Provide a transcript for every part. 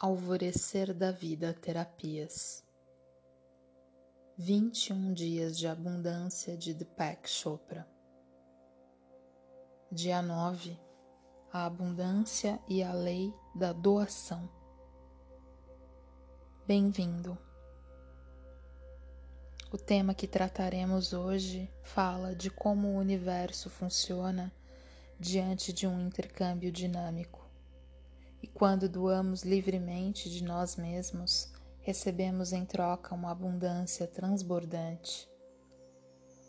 Alvorecer da Vida Terapias. 21 Dias de Abundância de Deepak Chopra. Dia 9 A Abundância e a Lei da Doação. Bem-vindo! O tema que trataremos hoje fala de como o universo funciona diante de um intercâmbio dinâmico e quando doamos livremente de nós mesmos, recebemos em troca uma abundância transbordante.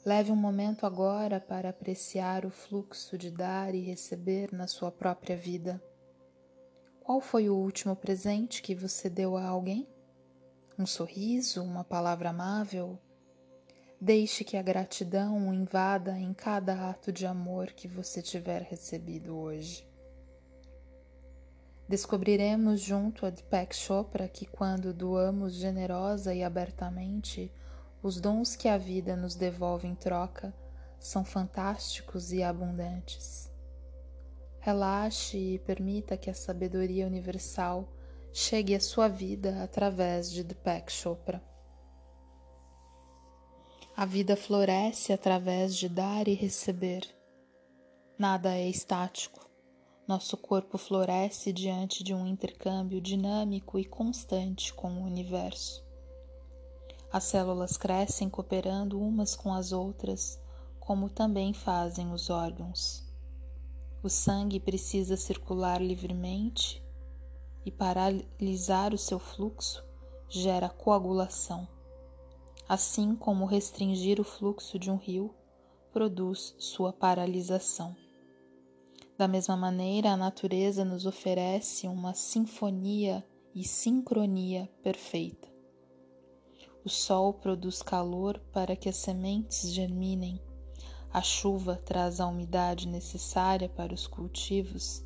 Leve um momento agora para apreciar o fluxo de dar e receber na sua própria vida. Qual foi o último presente que você deu a alguém? Um sorriso, uma palavra amável? Deixe que a gratidão o invada em cada ato de amor que você tiver recebido hoje. Descobriremos junto a Deepak Chopra que quando doamos generosa e abertamente, os dons que a vida nos devolve em troca são fantásticos e abundantes. Relaxe e permita que a sabedoria universal chegue à sua vida através de Deepak Chopra. A vida floresce através de dar e receber. Nada é estático. Nosso corpo floresce diante de um intercâmbio dinâmico e constante com o universo. As células crescem cooperando umas com as outras, como também fazem os órgãos. O sangue precisa circular livremente e paralisar o seu fluxo gera coagulação, assim como restringir o fluxo de um rio produz sua paralisação. Da mesma maneira, a natureza nos oferece uma sinfonia e sincronia perfeita. O sol produz calor para que as sementes germinem, a chuva traz a umidade necessária para os cultivos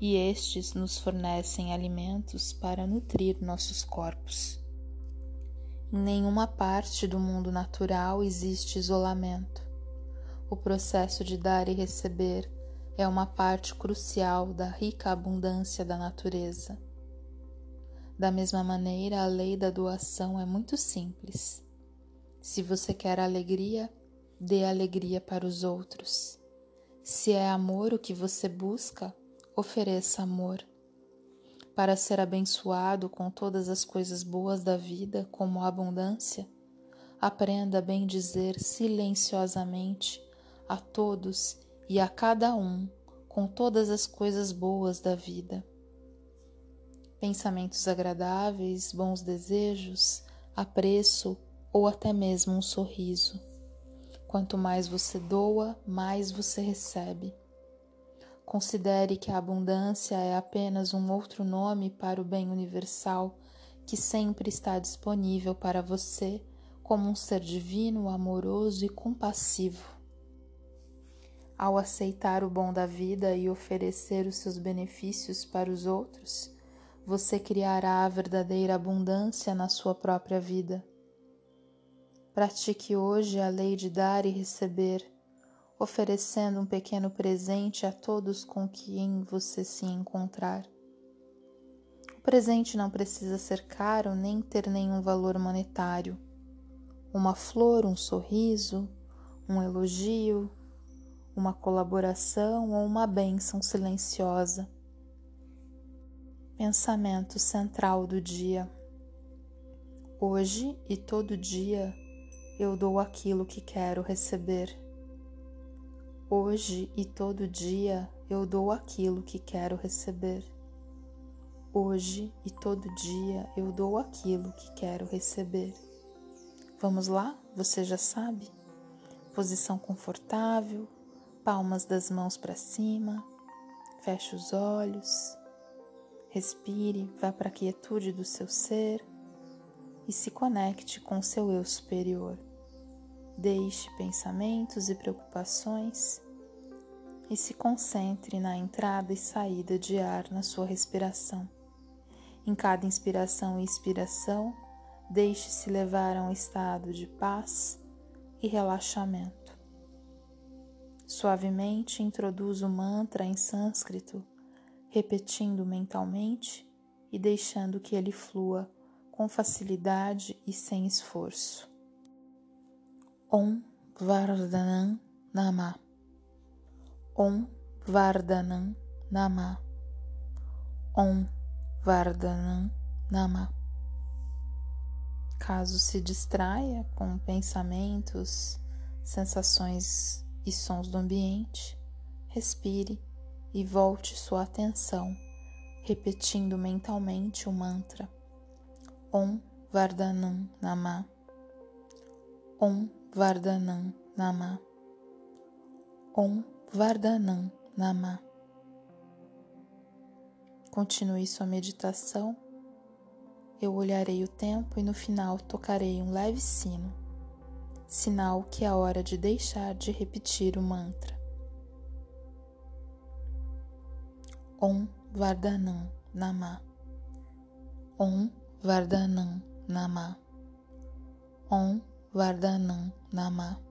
e estes nos fornecem alimentos para nutrir nossos corpos. Em nenhuma parte do mundo natural existe isolamento. O processo de dar e receber é uma parte crucial da rica abundância da natureza. Da mesma maneira, a lei da doação é muito simples. Se você quer alegria, dê alegria para os outros. Se é amor o que você busca, ofereça amor. Para ser abençoado com todas as coisas boas da vida, como a abundância, aprenda a bem dizer silenciosamente a todos e a cada um com todas as coisas boas da vida. Pensamentos agradáveis, bons desejos, apreço ou até mesmo um sorriso. Quanto mais você doa, mais você recebe. Considere que a abundância é apenas um outro nome para o bem universal que sempre está disponível para você como um ser divino, amoroso e compassivo. Ao aceitar o bom da vida e oferecer os seus benefícios para os outros, você criará a verdadeira abundância na sua própria vida. Pratique hoje a lei de dar e receber, oferecendo um pequeno presente a todos com quem você se encontrar. O presente não precisa ser caro nem ter nenhum valor monetário. Uma flor, um sorriso, um elogio, uma colaboração ou uma bênção silenciosa. Pensamento central do dia. Hoje e todo dia eu dou aquilo que quero receber. Hoje e todo dia eu dou aquilo que quero receber. Hoje e todo dia eu dou aquilo que quero receber. Vamos lá? Você já sabe? Posição confortável, palmas das mãos para cima, feche os olhos, respire, vá para a quietude do seu ser e se conecte com o seu eu superior. Deixe pensamentos e preocupações e se concentre na entrada e saída de ar na sua respiração. Em cada inspiração e expiração, deixe-se levar a um estado de paz e relaxamento. Suavemente introduz o mantra em sânscrito, repetindo mentalmente e deixando que ele flua com facilidade e sem esforço. Om Vardhanam Nama. Om Vardhanam Nama. Om Vardhanam Nama. Caso se distraia com pensamentos, sensações e sons do ambiente, respire e volte sua atenção, repetindo mentalmente o mantra Om Vardhanam Nama. Om Vardhanam Nama. Om Vardhanam Nama. Continue sua meditação. Eu olharei o tempo e no final tocarei um leve sino, sinal que é hora de deixar de repetir o mantra. Om Vardhanam Nama. Om Vardhanam Nama. Om Vardhanam Nama.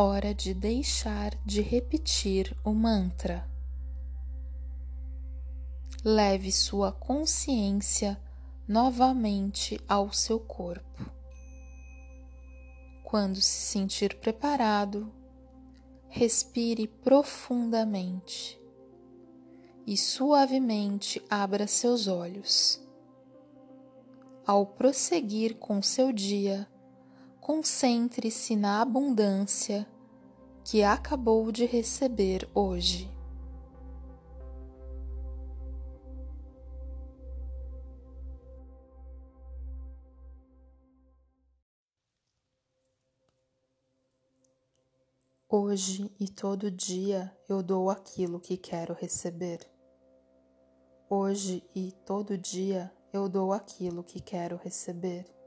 Hora de deixar de repetir o mantra. Leve sua consciência novamente ao seu corpo. Quando se sentir preparado, respire profundamente e suavemente abra seus olhos. Ao prosseguir com seu dia, concentre-se na abundância que acabou de receber hoje. Hoje e todo dia eu dou aquilo que quero receber. Hoje e todo dia eu dou aquilo que quero receber.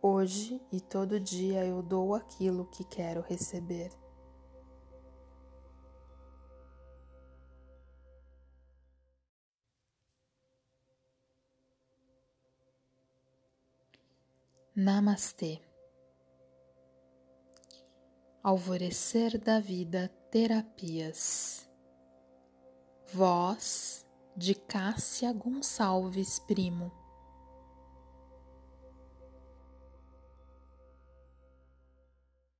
Hoje e todo dia eu dou aquilo que quero receber. Namastê. Alvorecer da Vida Terapias. Voz de Cássia Gonçalves Primo.